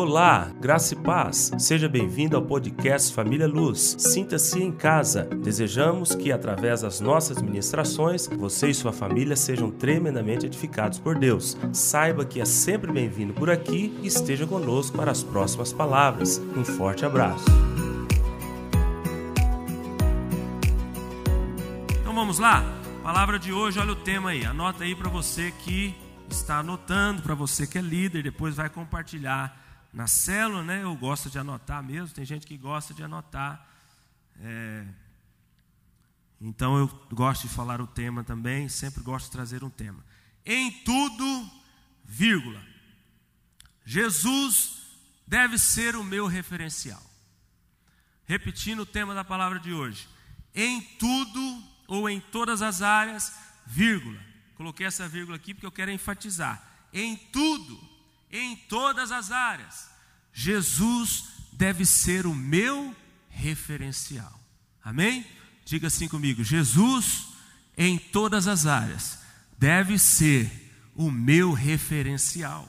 Olá, graça e paz. Seja bem-vindo ao podcast Família Luz. Sinta-se em casa. Desejamos que, através das nossas ministrações, você e sua família sejam tremendamente edificados por Deus. Saiba que é sempre bem-vindo por aqui e esteja conosco para as próximas palavras. Um forte abraço. Então vamos lá? Palavra de hoje, olha o tema aí. Anota aí para você que está anotando, para você que é líder, depois vai compartilhar na célula, né? Eu gosto de anotar mesmo, tem gente que gosta de anotar. É... Então eu gosto de falar o tema também, sempre gosto de trazer um tema. Em tudo, vírgula. Jesus deve ser o meu referencial. Repetindo o tema da palavra de hoje. Em tudo ou em todas as áreas, vírgula. Coloquei essa vírgula aqui porque eu quero enfatizar. Em tudo em todas as áreas. Jesus deve ser o meu referencial. Amém? Diga assim comigo: Jesus, em todas as áreas, deve ser o meu referencial.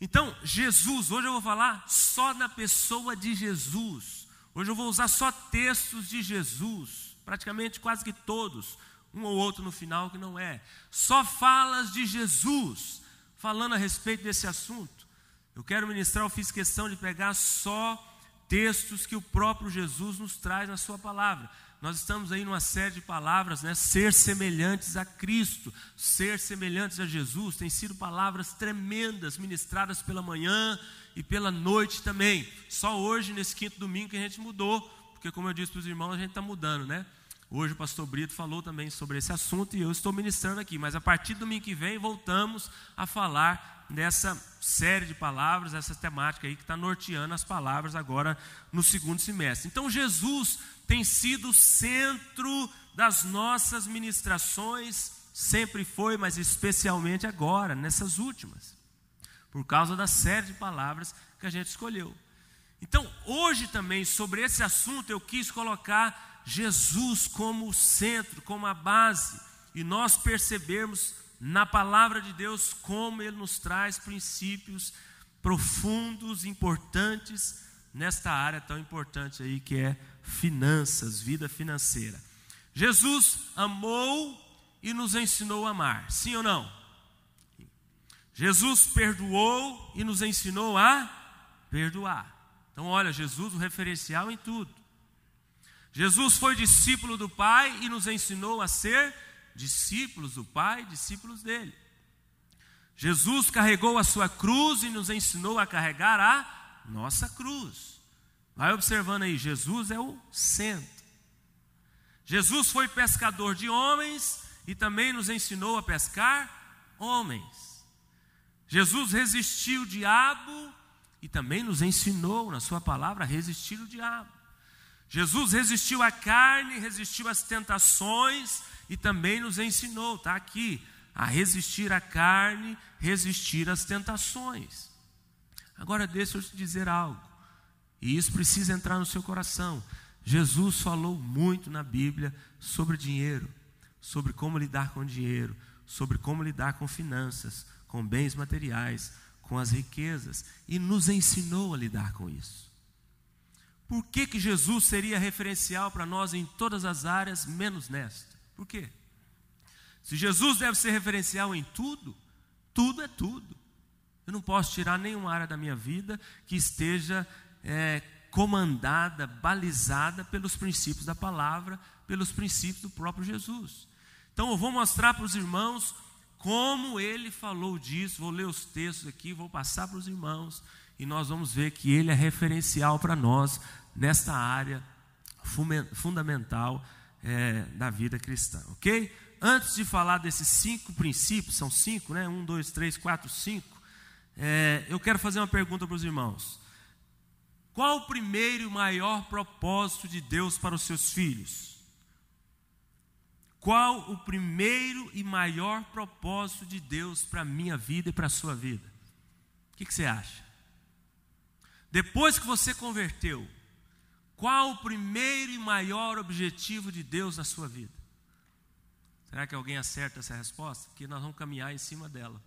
Então, Jesus, hoje eu vou falar só na pessoa de Jesus. Hoje eu vou usar só textos de Jesus, praticamente quase que todos, um ou outro no final que não é. Só falas de Jesus falando a respeito desse assunto. Eu quero ministrar, eu fiz questão de pegar só textos que o próprio Jesus nos traz na sua palavra. Nós estamos aí numa série de palavras, né? Ser semelhantes a Cristo, ser semelhantes a Jesus, tem sido palavras tremendas ministradas pela manhã e pela noite também. Só hoje, nesse quinto domingo, que a gente mudou, porque como eu disse para os irmãos, a gente está mudando, né? Hoje o pastor Brito falou também sobre esse assunto e eu estou ministrando aqui, mas a partir do domingo que vem voltamos a falar dessa série de palavras, essa temática aí que está norteando as palavras agora no segundo semestre. Então Jesus tem sido o centro das nossas ministrações, sempre foi, mas especialmente agora, nessas últimas, por causa da série de palavras que a gente escolheu. Então, hoje também, sobre esse assunto, eu quis colocar Jesus como o centro, como a base, e nós percebermos na palavra de Deus como Ele nos traz princípios profundos, importantes nesta área tão importante aí que é finanças, vida financeira. Jesus amou e nos ensinou a amar, sim ou não? Jesus perdoou e nos ensinou a perdoar. Então, olha, Jesus, o referencial em tudo. Jesus foi discípulo do Pai e nos ensinou a ser discípulos do Pai, discípulos dele. Jesus carregou a sua cruz e nos ensinou a carregar a nossa cruz. Vai observando aí, Jesus é o centro. Jesus foi pescador de homens e também nos ensinou a pescar homens. Jesus resistiu o diabo e também nos ensinou na sua palavra a resistir o diabo. Jesus resistiu à carne, resistiu às tentações e também nos ensinou, está aqui, a resistir à carne, resistir às tentações. Agora deixa eu te dizer algo, e isso precisa entrar no seu coração. Jesus falou muito na Bíblia sobre dinheiro, sobre como lidar com dinheiro, sobre como lidar com finanças, com bens materiais, com as riquezas, e nos ensinou a lidar com isso. Por que, que Jesus seria referencial para nós em todas as áreas, menos nesta? Por quê? Se Jesus deve ser referencial em tudo, tudo é tudo. Eu não posso tirar nenhuma área da minha vida que esteja é, comandada, balizada pelos princípios da palavra, pelos princípios do próprio Jesus. Então eu vou mostrar para os irmãos como ele falou disso, vou ler os textos aqui, vou passar para os irmãos e nós vamos ver que ele é referencial para nós nesta área fundamental é, da vida cristã, ok? Antes de falar desses cinco princípios, são cinco, né? Um, dois, três, quatro, cinco. É, eu quero fazer uma pergunta para os irmãos. Qual o primeiro e maior propósito de Deus para os seus filhos? Qual o primeiro e maior propósito de Deus para a minha vida e para a sua vida? O que, que você acha? Depois que você converteu, qual o primeiro e maior objetivo de Deus na sua vida? Será que alguém acerta essa resposta? Porque nós vamos caminhar em cima dela.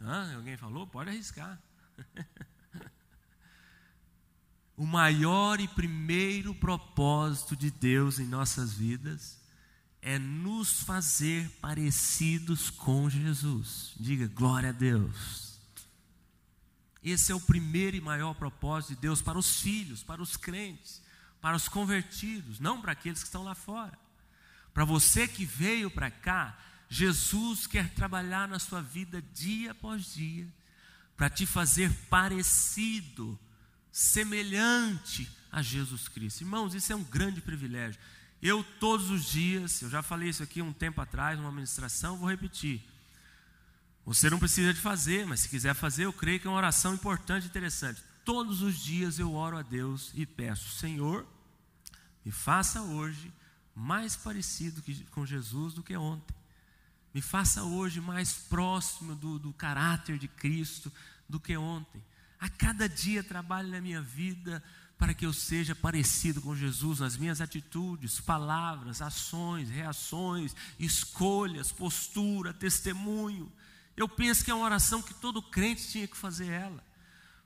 Hã? Alguém falou? Pode arriscar. o maior e primeiro propósito de Deus em nossas vidas é nos fazer parecidos com Jesus. Diga glória a Deus. Esse é o primeiro e maior propósito de Deus para os filhos, para os crentes, para os convertidos, não para aqueles que estão lá fora. Para você que veio para cá, Jesus quer trabalhar na sua vida dia após dia, para te fazer parecido, semelhante a Jesus Cristo. Irmãos, isso é um grande privilégio. Eu, todos os dias, eu já falei isso aqui um tempo atrás, numa ministração, vou repetir. Você não precisa de fazer, mas se quiser fazer, eu creio que é uma oração importante e interessante. Todos os dias eu oro a Deus e peço, Senhor, me faça hoje mais parecido com Jesus do que ontem. Me faça hoje mais próximo do, do caráter de Cristo do que ontem. A cada dia trabalhe na minha vida para que eu seja parecido com Jesus nas minhas atitudes, palavras, ações, reações, escolhas, postura, testemunho. Eu penso que é uma oração que todo crente tinha que fazer ela,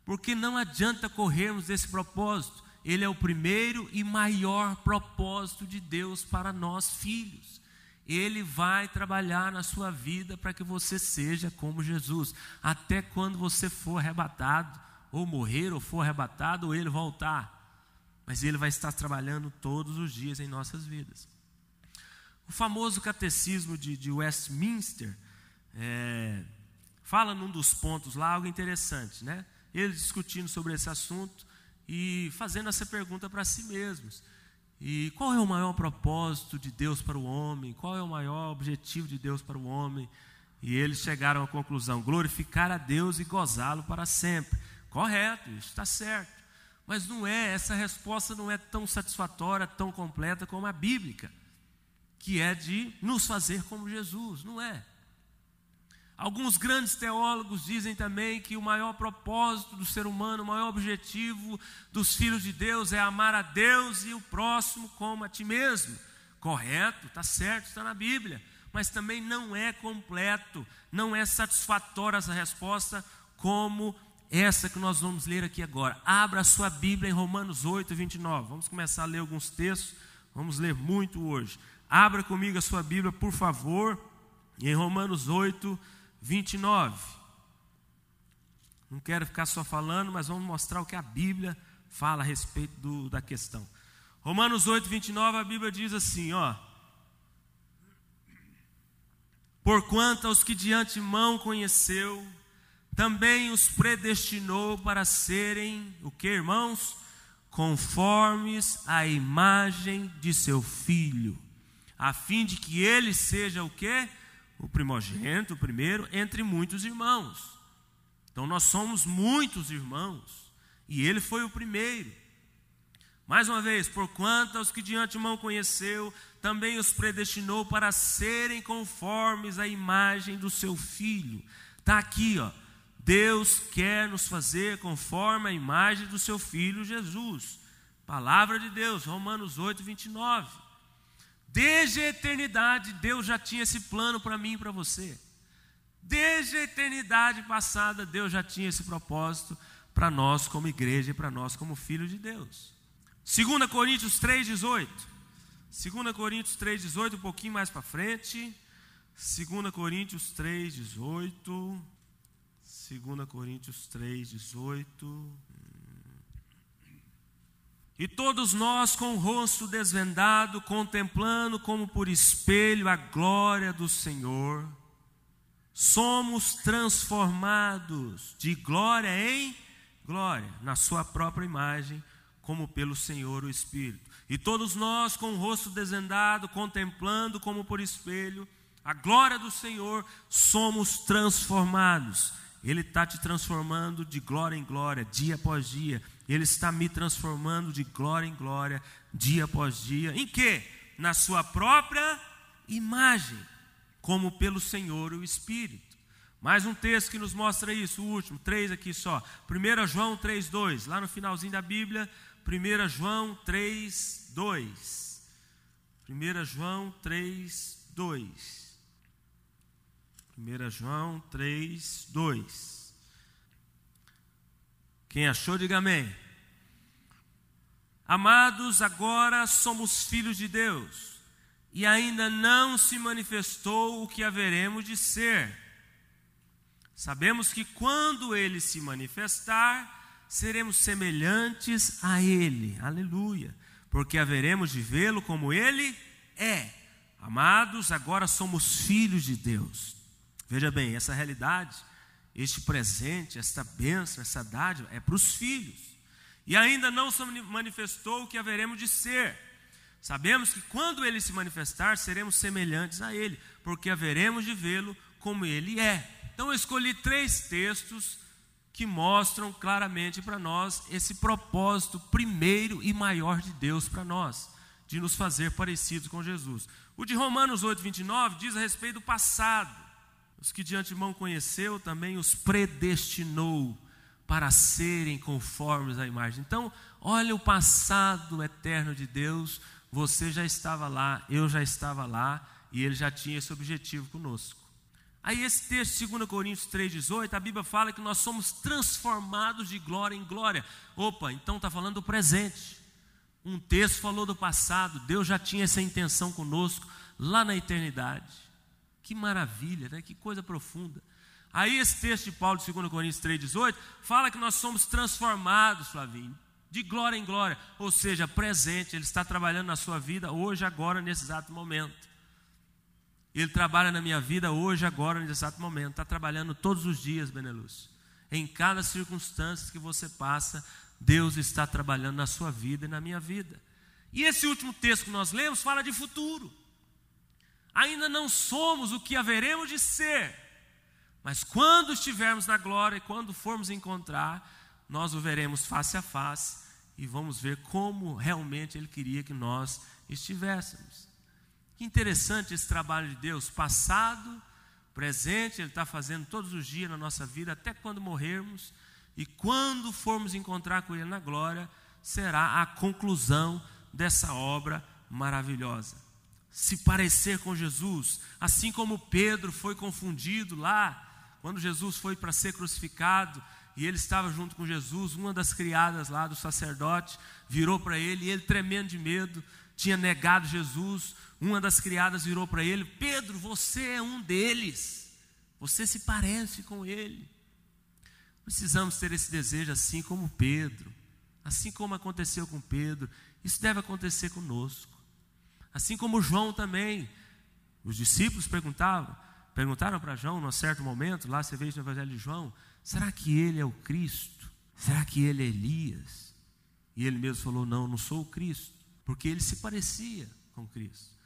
porque não adianta corrermos desse propósito, ele é o primeiro e maior propósito de Deus para nós filhos. Ele vai trabalhar na sua vida para que você seja como Jesus, até quando você for arrebatado ou morrer, ou for arrebatado, ou ele voltar. Mas ele vai estar trabalhando todos os dias em nossas vidas. O famoso catecismo de, de Westminster é, fala num dos pontos lá algo interessante, né? Ele discutindo sobre esse assunto e fazendo essa pergunta para si mesmos. E qual é o maior propósito de Deus para o homem? Qual é o maior objetivo de Deus para o homem? E eles chegaram à conclusão: glorificar a Deus e gozá-lo para sempre. Correto, isso está certo. Mas não é, essa resposta não é tão satisfatória, tão completa como a bíblica, que é de nos fazer como Jesus, não é? Alguns grandes teólogos dizem também que o maior propósito do ser humano, o maior objetivo dos filhos de Deus é amar a Deus e o próximo como a ti mesmo. Correto, está certo, está na Bíblia. Mas também não é completo, não é satisfatória essa resposta como essa que nós vamos ler aqui agora. Abra a sua Bíblia em Romanos 8, 29. Vamos começar a ler alguns textos, vamos ler muito hoje. Abra comigo a sua Bíblia, por favor, em Romanos 8, 29. Não quero ficar só falando, mas vamos mostrar o que a Bíblia fala a respeito do, da questão. Romanos 8, 29, a Bíblia diz assim: ó. Porquanto aos que de antemão conheceu, também os predestinou para serem o que, irmãos? Conformes à imagem de seu filho, a fim de que ele seja o que? O primogênito, o primeiro, entre muitos irmãos. Então nós somos muitos irmãos, e ele foi o primeiro. Mais uma vez, porquanto aos que de antemão conheceu, também os predestinou para serem conformes à imagem do seu filho. Está aqui, ó Deus quer nos fazer conforme a imagem do seu Filho Jesus. Palavra de Deus, Romanos 8, 29. Desde a eternidade, Deus já tinha esse plano para mim e para você. Desde a eternidade passada, Deus já tinha esse propósito para nós como igreja e para nós como filhos de Deus. 2 Coríntios 3,18. 2 Coríntios 3,18, um pouquinho mais para frente. 2 Coríntios 3,18. 2 Coríntios 3, 18. E todos nós, com o rosto desvendado, contemplando como por espelho a glória do Senhor, somos transformados de glória em glória, na Sua própria imagem, como pelo Senhor o Espírito. E todos nós, com o rosto desvendado, contemplando como por espelho a glória do Senhor, somos transformados ele está te transformando de glória em glória, dia após dia. Ele está me transformando de glória em glória, dia após dia. Em que? Na sua própria imagem, como pelo Senhor o Espírito. Mais um texto que nos mostra isso, o último, três aqui só. 1 João 3, 2, lá no finalzinho da Bíblia, 1 João 3, 2. 1 João 3, 2. 1 João 3, 2. Quem achou, diga amém. Amados, agora somos filhos de Deus, e ainda não se manifestou o que haveremos de ser. Sabemos que quando ele se manifestar, seremos semelhantes a ele. Aleluia. Porque haveremos de vê-lo como ele é. Amados, agora somos filhos de Deus. Veja bem, essa realidade este presente, esta bênção, essa dádiva é para os filhos. E ainda não se manifestou o que haveremos de ser. Sabemos que quando ele se manifestar, seremos semelhantes a ele, porque haveremos de vê-lo como ele é. Então eu escolhi três textos que mostram claramente para nós esse propósito primeiro e maior de Deus para nós, de nos fazer parecidos com Jesus. O de Romanos 8, 29 diz a respeito do passado. Os que de antemão conheceu também os predestinou para serem conformes à imagem. Então, olha o passado eterno de Deus. Você já estava lá, eu já estava lá, e ele já tinha esse objetivo conosco. Aí esse texto, 2 Coríntios 3,18, a Bíblia fala que nós somos transformados de glória em glória. Opa, então está falando do presente. Um texto falou do passado, Deus já tinha essa intenção conosco lá na eternidade. Que maravilha, né? que coisa profunda. Aí esse texto de Paulo, de 2 Coríntios 3,18, fala que nós somos transformados, Flavinho, de glória em glória, ou seja, presente, Ele está trabalhando na sua vida hoje, agora, nesse exato momento. Ele trabalha na minha vida hoje, agora, nesse exato momento. Está trabalhando todos os dias, Benelúcio. Em cada circunstância que você passa, Deus está trabalhando na sua vida e na minha vida. E esse último texto que nós lemos fala de futuro ainda não somos o que haveremos de ser, mas quando estivermos na glória e quando formos encontrar, nós o veremos face a face e vamos ver como realmente Ele queria que nós estivéssemos. Que interessante esse trabalho de Deus, passado, presente, Ele está fazendo todos os dias na nossa vida, até quando morrermos, e quando formos encontrar com Ele na glória, será a conclusão dessa obra maravilhosa se parecer com Jesus, assim como Pedro foi confundido lá, quando Jesus foi para ser crucificado e ele estava junto com Jesus, uma das criadas lá do sacerdote virou para ele e ele, tremendo de medo, tinha negado Jesus. Uma das criadas virou para ele: Pedro, você é um deles, você se parece com ele. Precisamos ter esse desejo assim como Pedro, assim como aconteceu com Pedro, isso deve acontecer conosco. Assim como João também. Os discípulos perguntavam, perguntaram para João, num certo momento, lá você vê no Evangelho de João: será que ele é o Cristo? Será que ele é Elias? E ele mesmo falou: não, não sou o Cristo, porque ele se parecia com Cristo.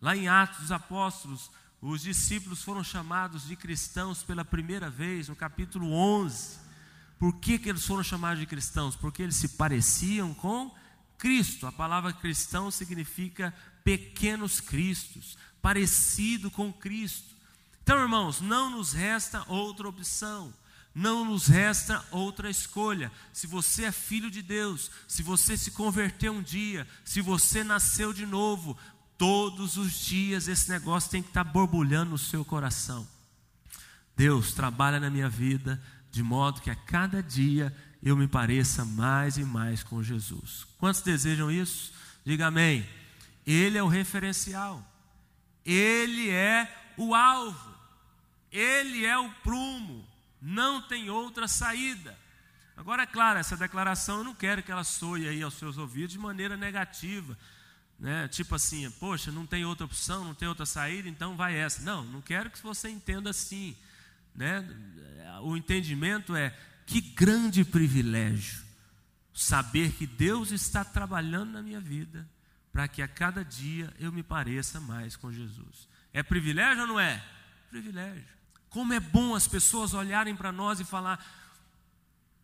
Lá em Atos dos Apóstolos, os discípulos foram chamados de cristãos pela primeira vez, no capítulo 11. Por que, que eles foram chamados de cristãos? Porque eles se pareciam com Cristo. A palavra cristão significa pequenos cristos, parecido com Cristo. Então, irmãos, não nos resta outra opção. Não nos resta outra escolha. Se você é filho de Deus, se você se converteu um dia, se você nasceu de novo, todos os dias esse negócio tem que estar borbulhando no seu coração. Deus trabalha na minha vida de modo que a cada dia eu me pareça mais e mais com Jesus. Quantos desejam isso? Diga amém. Ele é o referencial, ele é o alvo, ele é o prumo, não tem outra saída. Agora, é claro, essa declaração eu não quero que ela soe aí aos seus ouvidos de maneira negativa, né? tipo assim, poxa, não tem outra opção, não tem outra saída, então vai essa. Não, não quero que você entenda assim. Né? O entendimento é que grande privilégio saber que Deus está trabalhando na minha vida para que a cada dia eu me pareça mais com Jesus. É privilégio ou não é? Privilégio. Como é bom as pessoas olharem para nós e falar: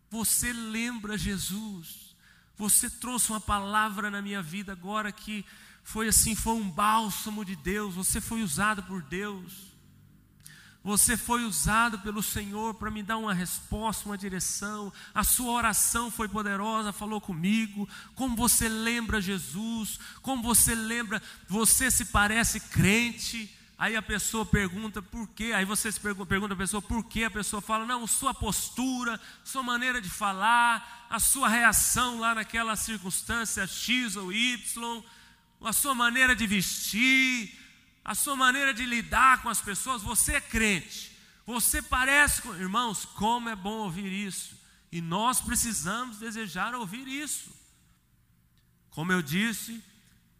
Você lembra Jesus? Você trouxe uma palavra na minha vida agora que foi assim, foi um bálsamo de Deus. Você foi usado por Deus. Você foi usado pelo Senhor para me dar uma resposta, uma direção. A sua oração foi poderosa, falou comigo. Como você lembra Jesus, como você lembra, você se parece crente. aí a pessoa pergunta por quê, aí você se pergunta, pergunta a pessoa por quê, a pessoa fala, não, sua postura, sua maneira de falar, a sua reação lá naquela circunstância X ou Y, a sua maneira de vestir, a sua maneira de lidar com as pessoas, você é crente, você parece com. Irmãos, como é bom ouvir isso, e nós precisamos desejar ouvir isso. Como eu disse,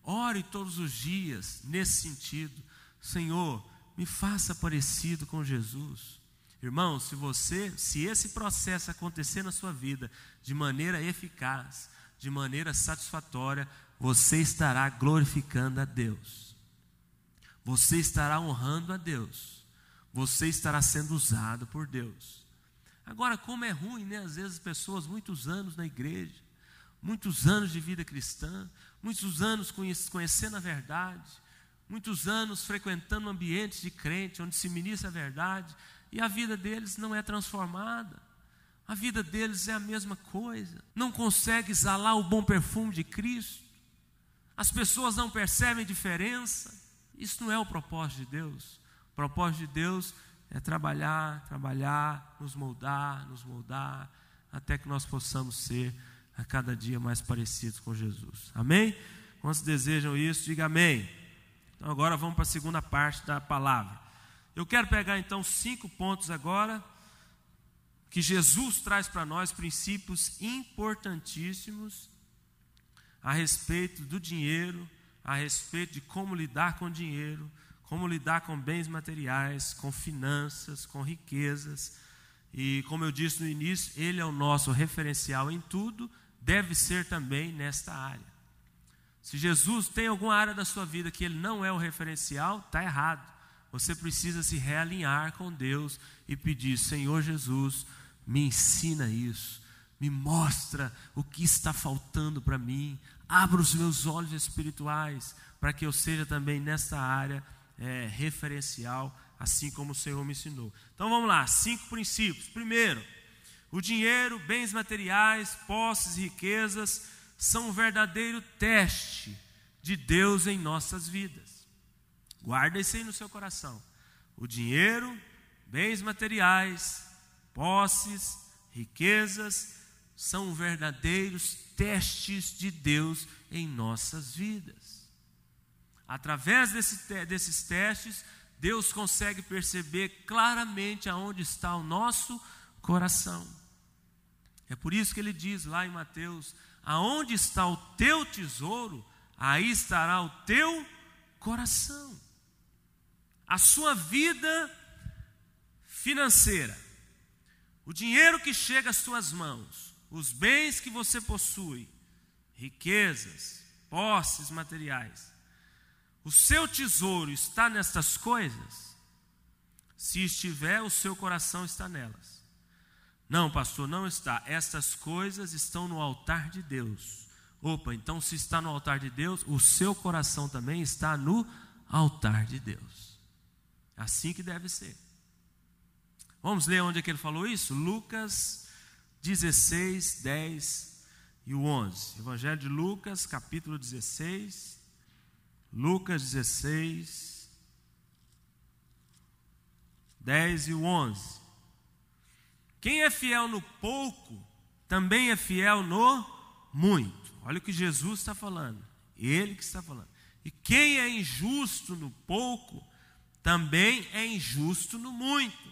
ore todos os dias nesse sentido. Senhor, me faça parecido com Jesus. Irmão, se você, se esse processo acontecer na sua vida de maneira eficaz, de maneira satisfatória, você estará glorificando a Deus. Você estará honrando a Deus. Você estará sendo usado por Deus. Agora, como é ruim, né? Às vezes pessoas muitos anos na igreja, muitos anos de vida cristã, muitos anos conhecendo a verdade, muitos anos frequentando ambientes de crente, onde se ministra a verdade, e a vida deles não é transformada. A vida deles é a mesma coisa. Não consegue exalar o bom perfume de Cristo. As pessoas não percebem diferença. Isso não é o propósito de Deus. O propósito de Deus é trabalhar, trabalhar, nos moldar, nos moldar, até que nós possamos ser a cada dia mais parecidos com Jesus. Amém? Quantos desejam isso? Diga amém. Então agora vamos para a segunda parte da palavra. Eu quero pegar então cinco pontos agora que Jesus traz para nós princípios importantíssimos a respeito do dinheiro, a respeito de como lidar com dinheiro, como lidar com bens materiais, com finanças, com riquezas. E como eu disse no início, ele é o nosso referencial em tudo, deve ser também nesta área. Se Jesus tem alguma área da sua vida que ele não é o referencial, está errado. Você precisa se realinhar com Deus e pedir: Senhor Jesus, me ensina isso, me mostra o que está faltando para mim, abra os meus olhos espirituais para que eu seja também nessa área é, referencial, assim como o Senhor me ensinou. Então vamos lá, cinco princípios. Primeiro, o dinheiro, bens materiais, posses e riquezas são um verdadeiro teste de Deus em nossas vidas. Guarda isso aí no seu coração. O dinheiro, bens materiais, posses, riquezas, são verdadeiros testes de Deus em nossas vidas. Através desse, desses testes, Deus consegue perceber claramente aonde está o nosso coração. É por isso que ele diz lá em Mateus: aonde está o teu tesouro, aí estará o teu coração. A sua vida financeira o dinheiro que chega às suas mãos, os bens que você possui, riquezas, posses materiais, o seu tesouro está nestas coisas? Se estiver, o seu coração está nelas. Não, pastor, não está. Estas coisas estão no altar de Deus. Opa, então se está no altar de Deus, o seu coração também está no altar de Deus. Assim que deve ser. Vamos ler onde é que ele falou isso? Lucas 16, 10 e o 11. Evangelho de Lucas, capítulo 16. Lucas 16, 10 e o 11. Quem é fiel no pouco, também é fiel no muito. Olha o que Jesus está falando. Ele que está falando. E quem é injusto no pouco, também é injusto no muito.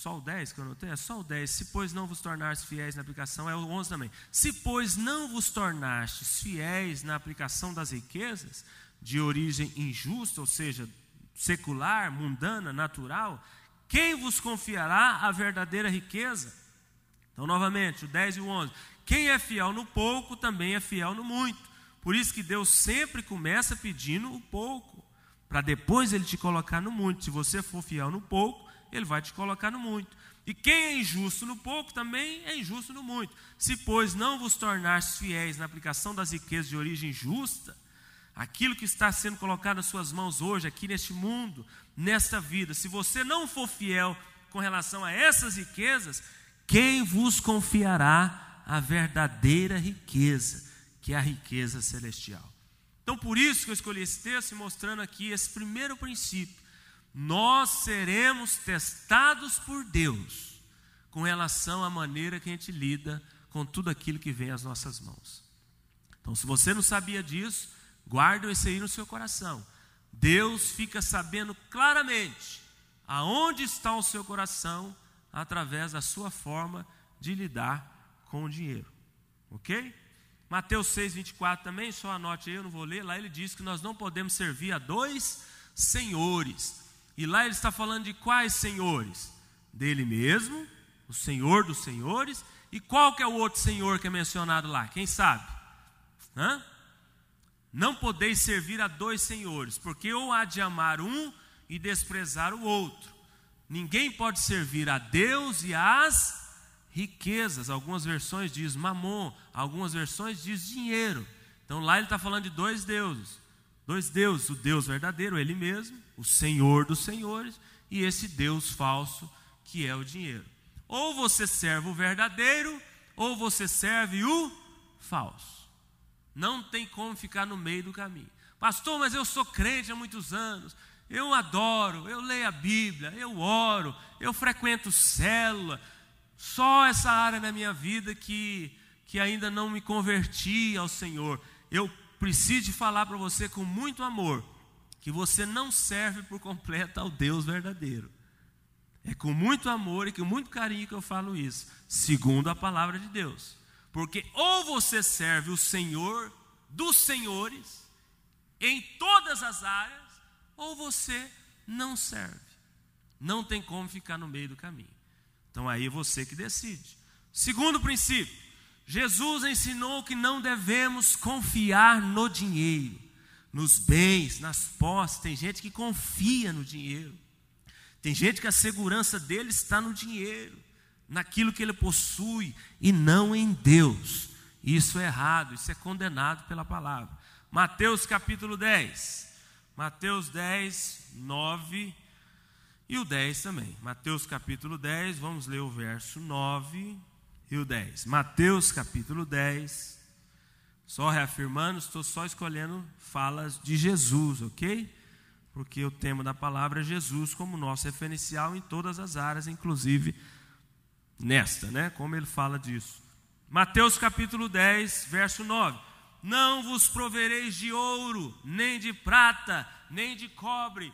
Só o 10 que eu anotei? É só o 10. Se, pois, não vos tornastes fiéis na aplicação, é o 11 também. Se, pois, não vos tornastes fiéis na aplicação das riquezas, de origem injusta, ou seja, secular, mundana, natural, quem vos confiará a verdadeira riqueza? Então, novamente, o 10 e o 11. Quem é fiel no pouco, também é fiel no muito. Por isso que Deus sempre começa pedindo o pouco, para depois Ele te colocar no muito. Se você for fiel no pouco, ele vai te colocar no muito. E quem é injusto no pouco também é injusto no muito. Se, pois, não vos tornastes fiéis na aplicação das riquezas de origem justa, aquilo que está sendo colocado nas suas mãos hoje, aqui neste mundo, nesta vida, se você não for fiel com relação a essas riquezas, quem vos confiará a verdadeira riqueza, que é a riqueza celestial? Então, por isso que eu escolhi esse texto, mostrando aqui esse primeiro princípio. Nós seremos testados por Deus com relação à maneira que a gente lida com tudo aquilo que vem às nossas mãos. Então, se você não sabia disso, guarda isso aí no seu coração. Deus fica sabendo claramente aonde está o seu coração através da sua forma de lidar com o dinheiro. Ok? Mateus 6, 24 também, só anote aí, eu não vou ler. Lá ele diz que nós não podemos servir a dois senhores. E lá ele está falando de quais senhores? Dele mesmo, o Senhor dos senhores. E qual que é o outro senhor que é mencionado lá? Quem sabe? Hã? Não podeis servir a dois senhores, porque ou há de amar um e desprezar o outro. Ninguém pode servir a Deus e às riquezas. Algumas versões diz mamon, algumas versões diz dinheiro. Então lá ele está falando de dois deuses. Dois deuses, o Deus verdadeiro, ele mesmo, o Senhor dos senhores, e esse Deus falso que é o dinheiro. Ou você serve o verdadeiro, ou você serve o falso. Não tem como ficar no meio do caminho. Pastor, mas eu sou crente há muitos anos. Eu adoro, eu leio a Bíblia, eu oro, eu frequento célula, só essa área na minha vida que, que ainda não me converti ao Senhor. Eu preciso falar para você com muito amor que você não serve por completo ao Deus verdadeiro. É com muito amor e com muito carinho que eu falo isso, segundo a palavra de Deus. Porque ou você serve o Senhor dos senhores em todas as áreas, ou você não serve. Não tem como ficar no meio do caminho. Então aí é você que decide. Segundo princípio, Jesus ensinou que não devemos confiar no dinheiro, nos bens, nas posses. Tem gente que confia no dinheiro. Tem gente que a segurança dele está no dinheiro, naquilo que ele possui e não em Deus. Isso é errado, isso é condenado pela palavra. Mateus capítulo 10. Mateus 10, 9 e o 10 também. Mateus capítulo 10, vamos ler o verso 9 e o 10. Mateus capítulo 10. Só reafirmando, estou só escolhendo falas de Jesus, ok? Porque o tema da palavra é Jesus como nosso referencial em todas as áreas, inclusive nesta, né? Como ele fala disso. Mateus capítulo 10, verso 9. Não vos provereis de ouro, nem de prata, nem de cobre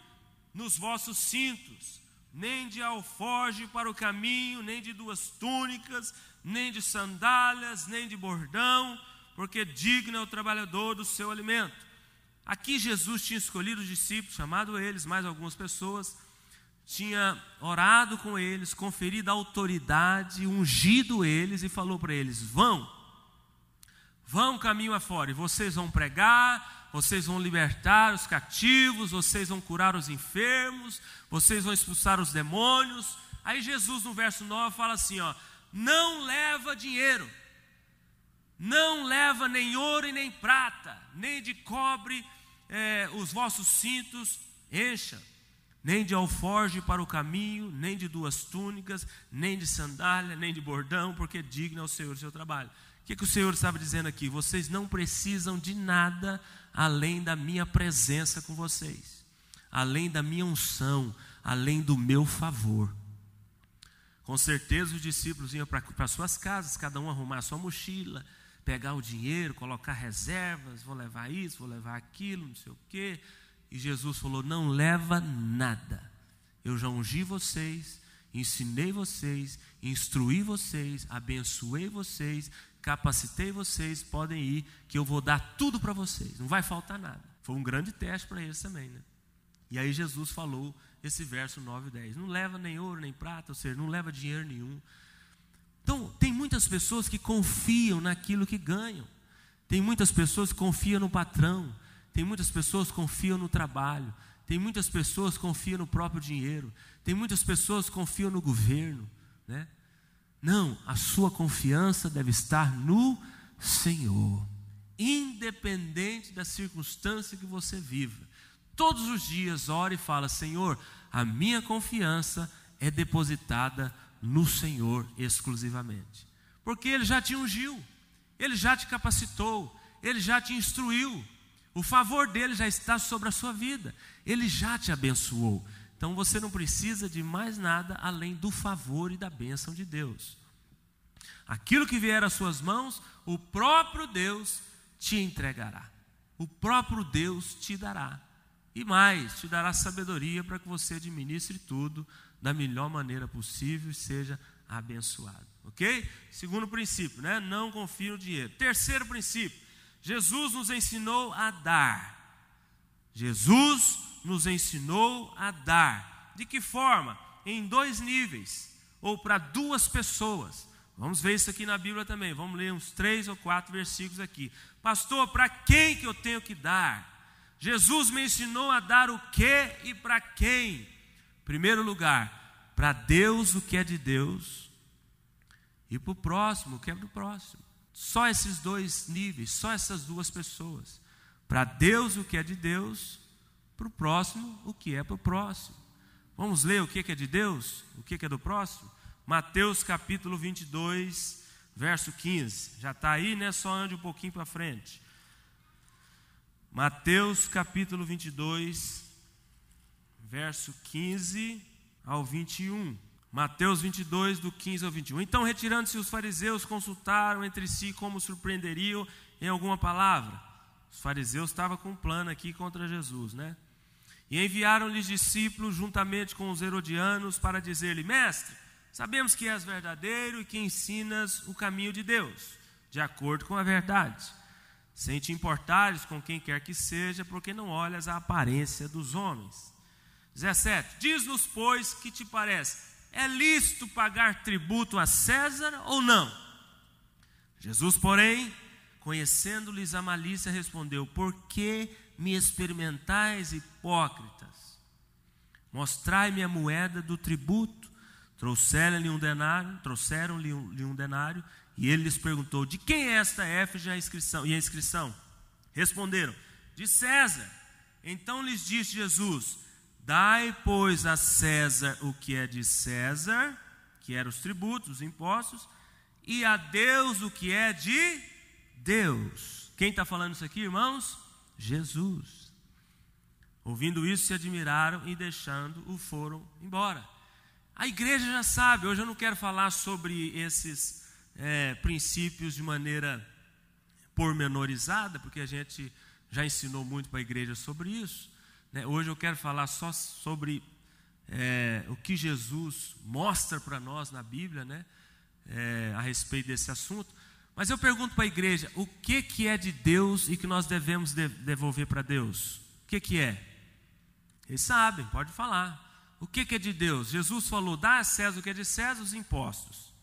nos vossos cintos, nem de alforge para o caminho, nem de duas túnicas, nem de sandálias, nem de bordão, porque digno é o trabalhador do seu alimento. Aqui Jesus tinha escolhido os discípulos, chamado eles, mais algumas pessoas, tinha orado com eles, conferido a autoridade, ungido eles e falou para eles: vão, vão caminho afora, e vocês vão pregar, vocês vão libertar os cativos, vocês vão curar os enfermos, vocês vão expulsar os demônios. Aí Jesus no verso 9 fala assim: ó, não leva dinheiro, não leva nem ouro e nem prata, nem de cobre é, os vossos cintos, encha, nem de alforge para o caminho, nem de duas túnicas, nem de sandália, nem de bordão, porque digno é o Senhor o seu trabalho. O que, que o Senhor estava dizendo aqui? Vocês não precisam de nada além da minha presença com vocês, além da minha unção, além do meu favor. Com certeza os discípulos iam para suas casas, cada um arrumar a sua mochila, pegar o dinheiro, colocar reservas, vou levar isso, vou levar aquilo, não sei o quê. E Jesus falou: não leva nada. Eu já ungi vocês, ensinei vocês, instruí vocês, abençoei vocês, capacitei vocês, podem ir, que eu vou dar tudo para vocês, não vai faltar nada. Foi um grande teste para eles também, né? E aí Jesus falou esse verso 9 e 10: Não leva nem ouro nem prata, ou seja, não leva dinheiro nenhum. Então, tem muitas pessoas que confiam naquilo que ganham, tem muitas pessoas que confiam no patrão, tem muitas pessoas que confiam no trabalho, tem muitas pessoas que confiam no próprio dinheiro, tem muitas pessoas que confiam no governo, né? Não, a sua confiança deve estar no Senhor, independente da circunstância que você viva. Todos os dias ore e fala: Senhor, a minha confiança é depositada no Senhor exclusivamente. Porque Ele já te ungiu, Ele já te capacitou, Ele já te instruiu. O favor dele já está sobre a sua vida. Ele já te abençoou. Então você não precisa de mais nada além do favor e da bênção de Deus. Aquilo que vier às suas mãos, o próprio Deus te entregará. O próprio Deus te dará. E mais, te dará sabedoria para que você administre tudo da melhor maneira possível e seja abençoado. Ok? Segundo princípio, né? Não confie no dinheiro. Terceiro princípio, Jesus nos ensinou a dar. Jesus nos ensinou a dar. De que forma? Em dois níveis, ou para duas pessoas. Vamos ver isso aqui na Bíblia também. Vamos ler uns três ou quatro versículos aqui. Pastor, para quem que eu tenho que dar? Jesus me ensinou a dar o que e para quem? Primeiro lugar, para Deus o que é de Deus e para o próximo o que é do próximo. Só esses dois níveis, só essas duas pessoas. Para Deus o que é de Deus, para o próximo o que é para o próximo. Vamos ler o que é de Deus, o que é do próximo? Mateus capítulo 22, verso 15. Já está aí, né? Só ande um pouquinho para frente. Mateus capítulo 22, verso 15 ao 21. Mateus 22, do 15 ao 21. Então, retirando-se os fariseus, consultaram entre si como surpreenderiam em alguma palavra. Os fariseus estavam com um plano aqui contra Jesus, né? E enviaram-lhes discípulos juntamente com os herodianos para dizer-lhe: Mestre, sabemos que és verdadeiro e que ensinas o caminho de Deus, de acordo com a verdade sem te importares com quem quer que seja, porque não olhas a aparência dos homens. 17. Diz-nos, pois, que te parece: é lícito pagar tributo a César ou não? Jesus, porém, conhecendo-lhes a malícia, respondeu: Por que me experimentais, hipócritas? Mostrai-me a moeda do tributo. Trouxeram-lhe um denário, trouxeram-lhe um, um denário e ele lhes perguntou: De quem é esta éfige a inscrição? E a inscrição? Responderam: De César. Então lhes disse Jesus: Dai, pois, a César o que é de César, que eram os tributos, os impostos, e a Deus o que é de Deus. Quem está falando isso aqui, irmãos? Jesus. Ouvindo isso, se admiraram e deixando o foram embora. A igreja já sabe, hoje eu não quero falar sobre esses é, princípios de maneira pormenorizada, porque a gente já ensinou muito para a igreja sobre isso. Né? Hoje eu quero falar só sobre é, o que Jesus mostra para nós na Bíblia, né? É, a respeito desse assunto. Mas eu pergunto para a igreja: o que, que é de Deus e que nós devemos de, devolver para Deus? O que, que é? Eles sabem, pode falar. O que, que é de Deus? Jesus falou: dá a César o que é de César, os impostos.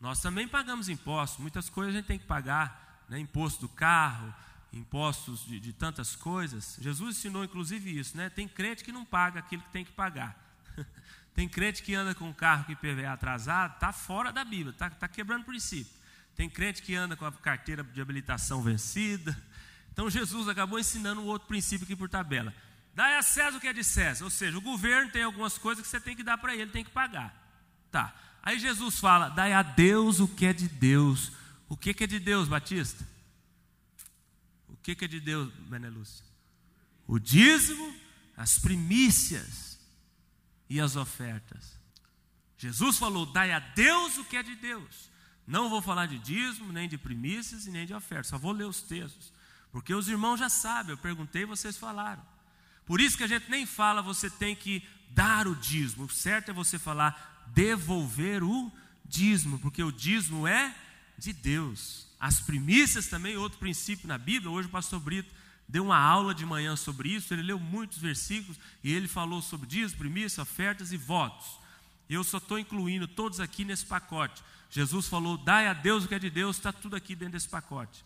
Nós também pagamos impostos, muitas coisas a gente tem que pagar, né? imposto do carro, impostos de, de, tantas coisas. Jesus ensinou inclusive isso, né? Tem crente que não paga aquilo que tem que pagar. tem crente que anda com o carro que IPVA atrasado, está fora da Bíblia, está tá quebrando princípio. Tem crente que anda com a carteira de habilitação vencida. Então Jesus acabou ensinando um outro princípio aqui por tabela. Dá a César o que é de César, ou seja, o governo tem algumas coisas que você tem que dar para ele, tem que pagar. Tá. Aí Jesus fala: dai a Deus o que é de Deus. O que é de Deus, Batista? O que é de Deus, Benelúcia? O dízimo, as primícias e as ofertas. Jesus falou: dai a Deus o que é de Deus. Não vou falar de dízimo, nem de primícias e nem de ofertas, só vou ler os textos. Porque os irmãos já sabem, eu perguntei e vocês falaram. Por isso que a gente nem fala, você tem que dar o dízimo. O certo é você falar, devolver o dízimo, porque o dízimo é de Deus. As primícias também, outro princípio na Bíblia. Hoje o pastor Brito deu uma aula de manhã sobre isso, ele leu muitos versículos e ele falou sobre dízimo, primícias, ofertas e votos. Eu só estou incluindo todos aqui nesse pacote. Jesus falou: dai a Deus o que é de Deus, está tudo aqui dentro desse pacote.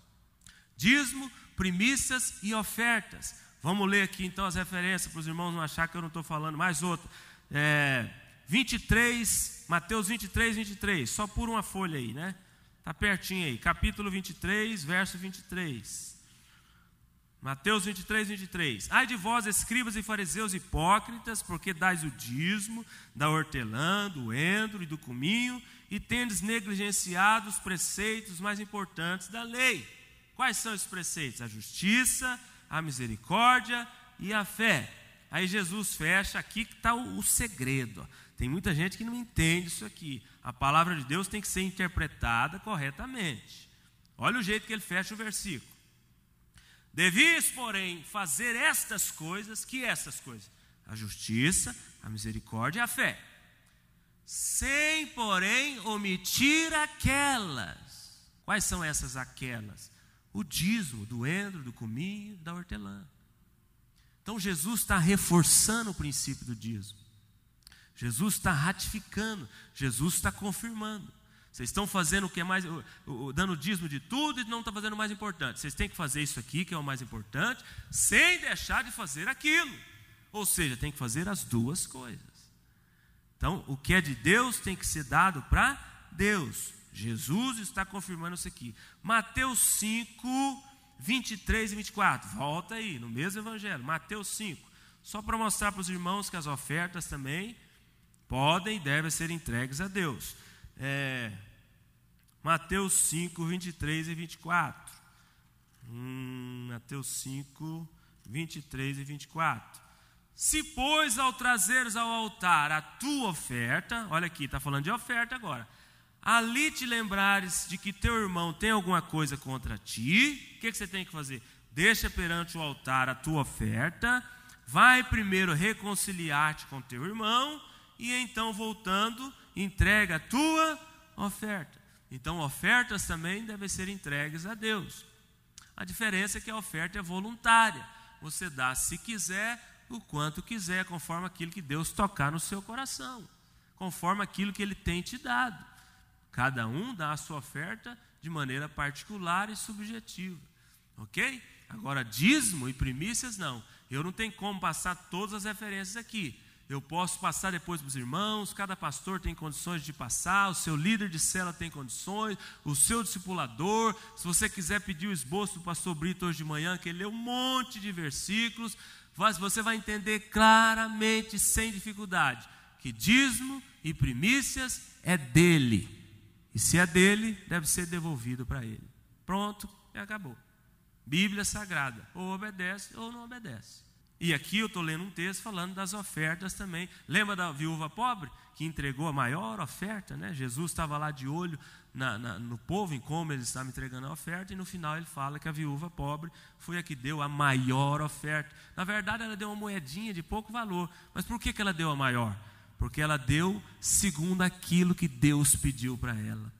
Dízimo, primícias e ofertas. Vamos ler aqui então as referências para os irmãos não achar que eu não estou falando. Mais outra. É, 23, Mateus 23, 23, só por uma folha aí, né? Está pertinho aí, capítulo 23, verso 23. Mateus 23, 23. Ai de vós, escribas e fariseus hipócritas, porque dais o dízimo da hortelã, do endro e do cominho, e tendes negligenciado os preceitos mais importantes da lei. Quais são esses preceitos? A justiça, a misericórdia e a fé. Aí Jesus fecha, aqui que está o, o segredo. Tem muita gente que não entende isso aqui. A palavra de Deus tem que ser interpretada corretamente. Olha o jeito que ele fecha o versículo. Devias, porém, fazer estas coisas, que essas coisas? A justiça, a misericórdia e a fé. Sem, porém, omitir aquelas. Quais são essas aquelas? O dízimo do endro, do cominho, da hortelã. Então Jesus está reforçando o princípio do dízimo. Jesus está ratificando, Jesus está confirmando. Vocês estão fazendo o que é mais, dando dízimo de tudo e não estão fazendo o mais importante. Vocês têm que fazer isso aqui, que é o mais importante, sem deixar de fazer aquilo. Ou seja, tem que fazer as duas coisas. Então, o que é de Deus tem que ser dado para Deus. Jesus está confirmando isso aqui. Mateus 5, 23 e 24. Volta aí, no mesmo evangelho. Mateus 5. Só para mostrar para os irmãos que as ofertas também podem e devem ser entregues a Deus. É, Mateus 5, 23 e 24. Hum, Mateus 5, 23 e 24. Se, pois, ao trazeres ao altar a tua oferta, olha aqui, está falando de oferta agora ali te lembrares de que teu irmão tem alguma coisa contra ti, o que, que você tem que fazer? Deixa perante o altar a tua oferta, vai primeiro reconciliar-te com teu irmão, e então voltando, entrega a tua oferta. Então, ofertas também devem ser entregues a Deus. A diferença é que a oferta é voluntária. Você dá, se quiser, o quanto quiser, conforme aquilo que Deus tocar no seu coração, conforme aquilo que Ele tem te dado. Cada um dá a sua oferta de maneira particular e subjetiva. Ok? Agora, dízimo e primícias, não. Eu não tenho como passar todas as referências aqui. Eu posso passar depois para os irmãos, cada pastor tem condições de passar, o seu líder de cela tem condições, o seu discipulador. Se você quiser pedir o esboço do pastor Brito hoje de manhã, que ele lê um monte de versículos, você vai entender claramente, sem dificuldade, que dízimo e primícias é dele. E se é dele, deve ser devolvido para ele. Pronto, e acabou. Bíblia Sagrada, ou obedece ou não obedece. E aqui eu estou lendo um texto falando das ofertas também. Lembra da viúva pobre que entregou a maior oferta? Né? Jesus estava lá de olho na, na, no povo, em como eles estavam entregando a oferta, e no final ele fala que a viúva pobre foi a que deu a maior oferta. Na verdade, ela deu uma moedinha de pouco valor. Mas por que, que ela deu a maior? porque ela deu segundo aquilo que Deus pediu para ela.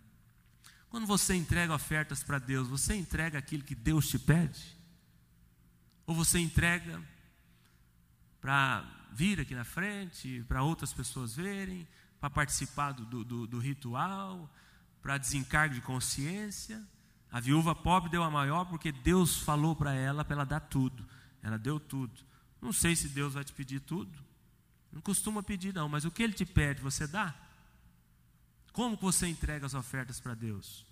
Quando você entrega ofertas para Deus, você entrega aquilo que Deus te pede? Ou você entrega para vir aqui na frente, para outras pessoas verem, para participar do, do, do ritual, para desencargo de consciência? A viúva pobre deu a maior porque Deus falou para ela para ela dar tudo. Ela deu tudo. Não sei se Deus vai te pedir tudo. Não costuma pedir, não, mas o que ele te pede, você dá? Como você entrega as ofertas para Deus?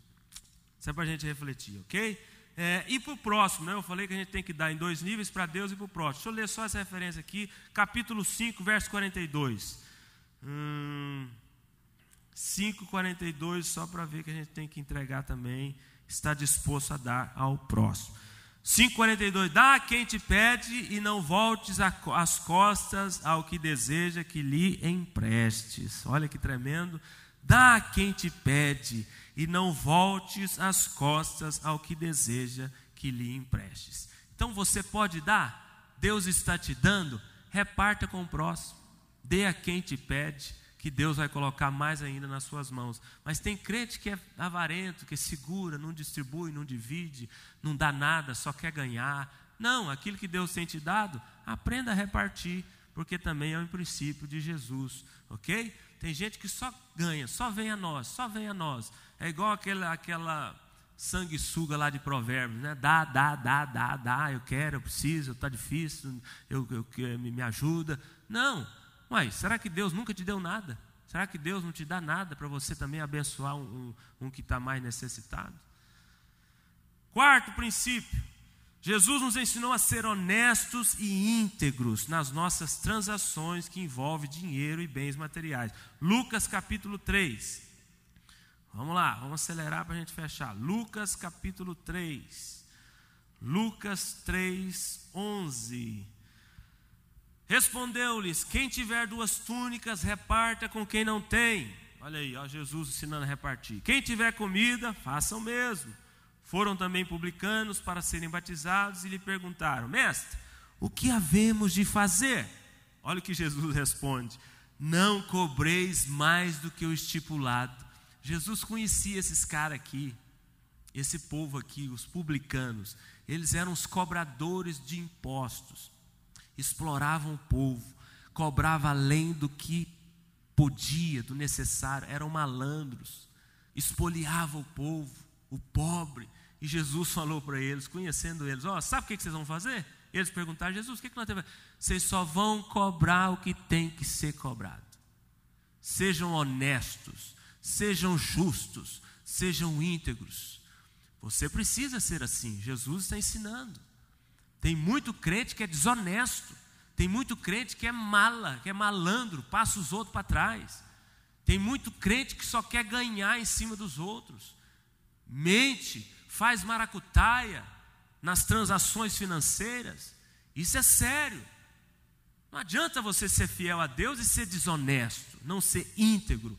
Isso é para a gente refletir, ok? É, e para o próximo, né? eu falei que a gente tem que dar em dois níveis para Deus e para o próximo. Deixa eu ler só essa referência aqui, capítulo 5, verso 42. Hum, 5, 42, só para ver que a gente tem que entregar também, está disposto a dar ao próximo. 5,42: Dá a quem te pede e não voltes as costas ao que deseja que lhe emprestes. Olha que tremendo. Dá a quem te pede e não voltes as costas ao que deseja que lhe emprestes. Então você pode dar, Deus está te dando, reparta com o próximo, dê a quem te pede que Deus vai colocar mais ainda nas suas mãos. Mas tem crente que é avarento, que segura, não distribui, não divide, não dá nada, só quer ganhar. Não, aquilo que Deus tem te dado, aprenda a repartir, porque também é um princípio de Jesus, ok? Tem gente que só ganha, só vem a nós, só vem a nós. É igual aquela, aquela sanguessuga lá de provérbios, né? Dá, dá, dá, dá, dá, eu quero, eu preciso, está difícil, eu, eu, eu, me ajuda. Não, mas será que Deus nunca te deu nada? Será que Deus não te dá nada para você também abençoar um, um, um que está mais necessitado? Quarto princípio: Jesus nos ensinou a ser honestos e íntegros nas nossas transações que envolvem dinheiro e bens materiais. Lucas capítulo 3. Vamos lá, vamos acelerar para a gente fechar. Lucas capítulo 3. Lucas 3, 11. Respondeu-lhes: Quem tiver duas túnicas, reparta com quem não tem. Olha aí, ó, Jesus ensinando a repartir. Quem tiver comida, faça o mesmo. Foram também publicanos para serem batizados e lhe perguntaram: Mestre, o que havemos de fazer? Olha o que Jesus responde: Não cobreis mais do que o estipulado. Jesus conhecia esses caras aqui, esse povo aqui, os publicanos. Eles eram os cobradores de impostos exploravam o povo, cobrava além do que podia, do necessário, eram malandros, espoliavam o povo, o pobre. E Jesus falou para eles, conhecendo eles: Ó, oh, sabe o que vocês vão fazer? Eles perguntaram: Jesus, o que, nós temos? Vocês só vão cobrar o que tem que ser cobrado. Sejam honestos, sejam justos, sejam íntegros. Você precisa ser assim. Jesus está ensinando. Tem muito crente que é desonesto. Tem muito crente que é mala, que é malandro, passa os outros para trás. Tem muito crente que só quer ganhar em cima dos outros. Mente, faz maracutaia nas transações financeiras. Isso é sério. Não adianta você ser fiel a Deus e ser desonesto, não ser íntegro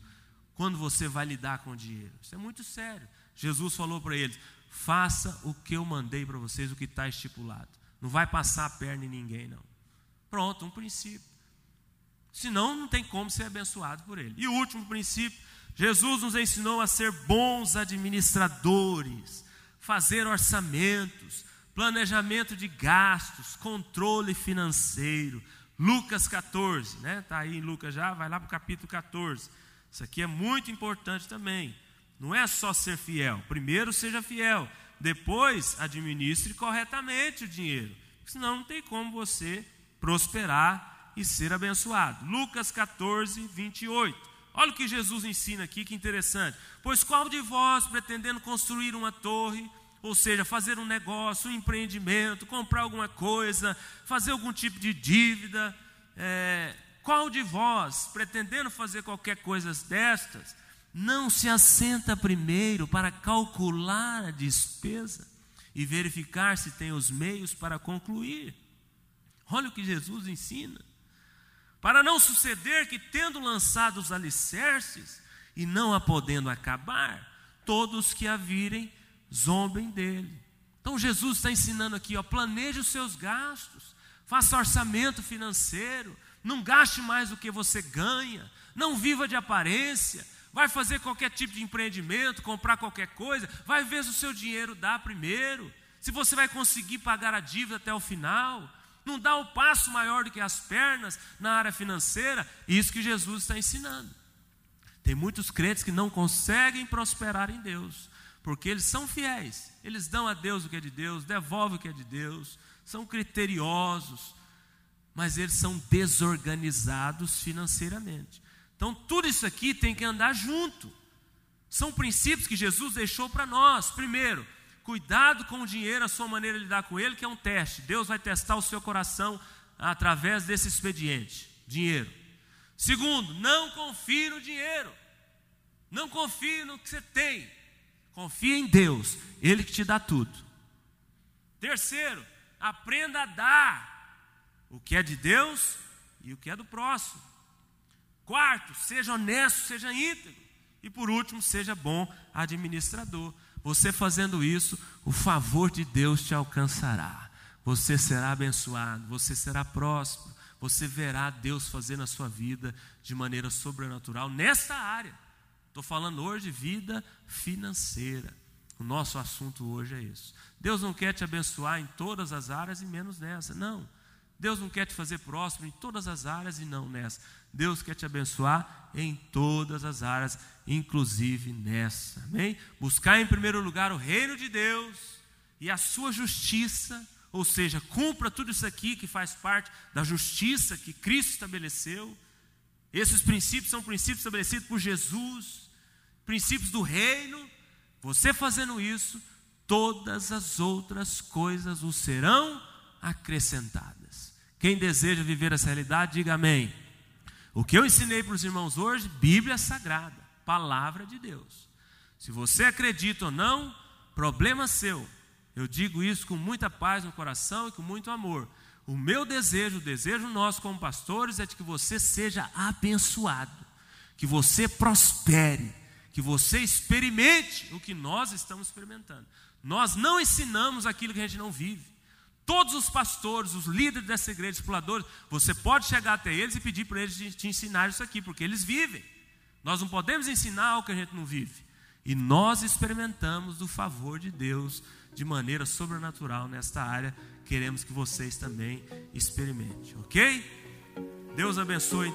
quando você vai lidar com o dinheiro. Isso é muito sério. Jesus falou para eles: faça o que eu mandei para vocês, o que está estipulado. Não vai passar a perna em ninguém, não. Pronto, um princípio. Senão, não tem como ser abençoado por ele. E o último princípio: Jesus nos ensinou a ser bons administradores, fazer orçamentos, planejamento de gastos, controle financeiro. Lucas 14, né? Está aí em Lucas já, vai lá para o capítulo 14. Isso aqui é muito importante também. Não é só ser fiel. Primeiro, seja fiel. Depois, administre corretamente o dinheiro. Senão, não tem como você prosperar e ser abençoado. Lucas 14, 28. Olha o que Jesus ensina aqui, que interessante. Pois qual de vós, pretendendo construir uma torre, ou seja, fazer um negócio, um empreendimento, comprar alguma coisa, fazer algum tipo de dívida, é, qual de vós, pretendendo fazer qualquer coisa destas, não se assenta primeiro para calcular a despesa e verificar se tem os meios para concluir. Olha o que Jesus ensina. Para não suceder que, tendo lançado os alicerces e não a podendo acabar, todos que a virem zombem dele. Então Jesus está ensinando aqui, ó, planeje os seus gastos, faça orçamento financeiro, não gaste mais do que você ganha, não viva de aparência, vai fazer qualquer tipo de empreendimento, comprar qualquer coisa, vai ver se o seu dinheiro dá primeiro, se você vai conseguir pagar a dívida até o final. Não dá um passo maior do que as pernas na área financeira, isso que Jesus está ensinando. Tem muitos crentes que não conseguem prosperar em Deus, porque eles são fiéis, eles dão a Deus o que é de Deus, devolvem o que é de Deus, são criteriosos, mas eles são desorganizados financeiramente. Então, tudo isso aqui tem que andar junto. São princípios que Jesus deixou para nós. Primeiro, cuidado com o dinheiro, a sua maneira de lidar com ele, que é um teste. Deus vai testar o seu coração através desse expediente: dinheiro. Segundo, não confie no dinheiro. Não confie no que você tem. Confie em Deus, Ele que te dá tudo. Terceiro, aprenda a dar o que é de Deus e o que é do próximo. Quarto, seja honesto, seja íntegro. E por último, seja bom administrador. Você fazendo isso, o favor de Deus te alcançará. Você será abençoado, você será próspero, você verá Deus fazer na sua vida de maneira sobrenatural nessa área. Estou falando hoje de vida financeira. O nosso assunto hoje é isso. Deus não quer te abençoar em todas as áreas e menos nessa. Não. Deus não quer te fazer próspero em todas as áreas e não nessa. Deus quer te abençoar em todas as áreas, inclusive nessa. Amém? Buscar em primeiro lugar o reino de Deus e a sua justiça, ou seja, cumpra tudo isso aqui que faz parte da justiça que Cristo estabeleceu. Esses princípios são princípios estabelecidos por Jesus, princípios do reino. Você fazendo isso, todas as outras coisas o serão acrescentadas. Quem deseja viver essa realidade, diga amém. O que eu ensinei para os irmãos hoje, Bíblia Sagrada, palavra de Deus. Se você acredita ou não, problema seu. Eu digo isso com muita paz no coração e com muito amor. O meu desejo, o desejo nosso como pastores é de que você seja abençoado, que você prospere, que você experimente o que nós estamos experimentando. Nós não ensinamos aquilo que a gente não vive. Todos os pastores, os líderes dessa igreja, discipuladores, você pode chegar até eles e pedir para eles te ensinar isso aqui, porque eles vivem. Nós não podemos ensinar algo que a gente não vive. E nós experimentamos do favor de Deus de maneira sobrenatural nesta área. Queremos que vocês também experimentem, ok? Deus abençoe.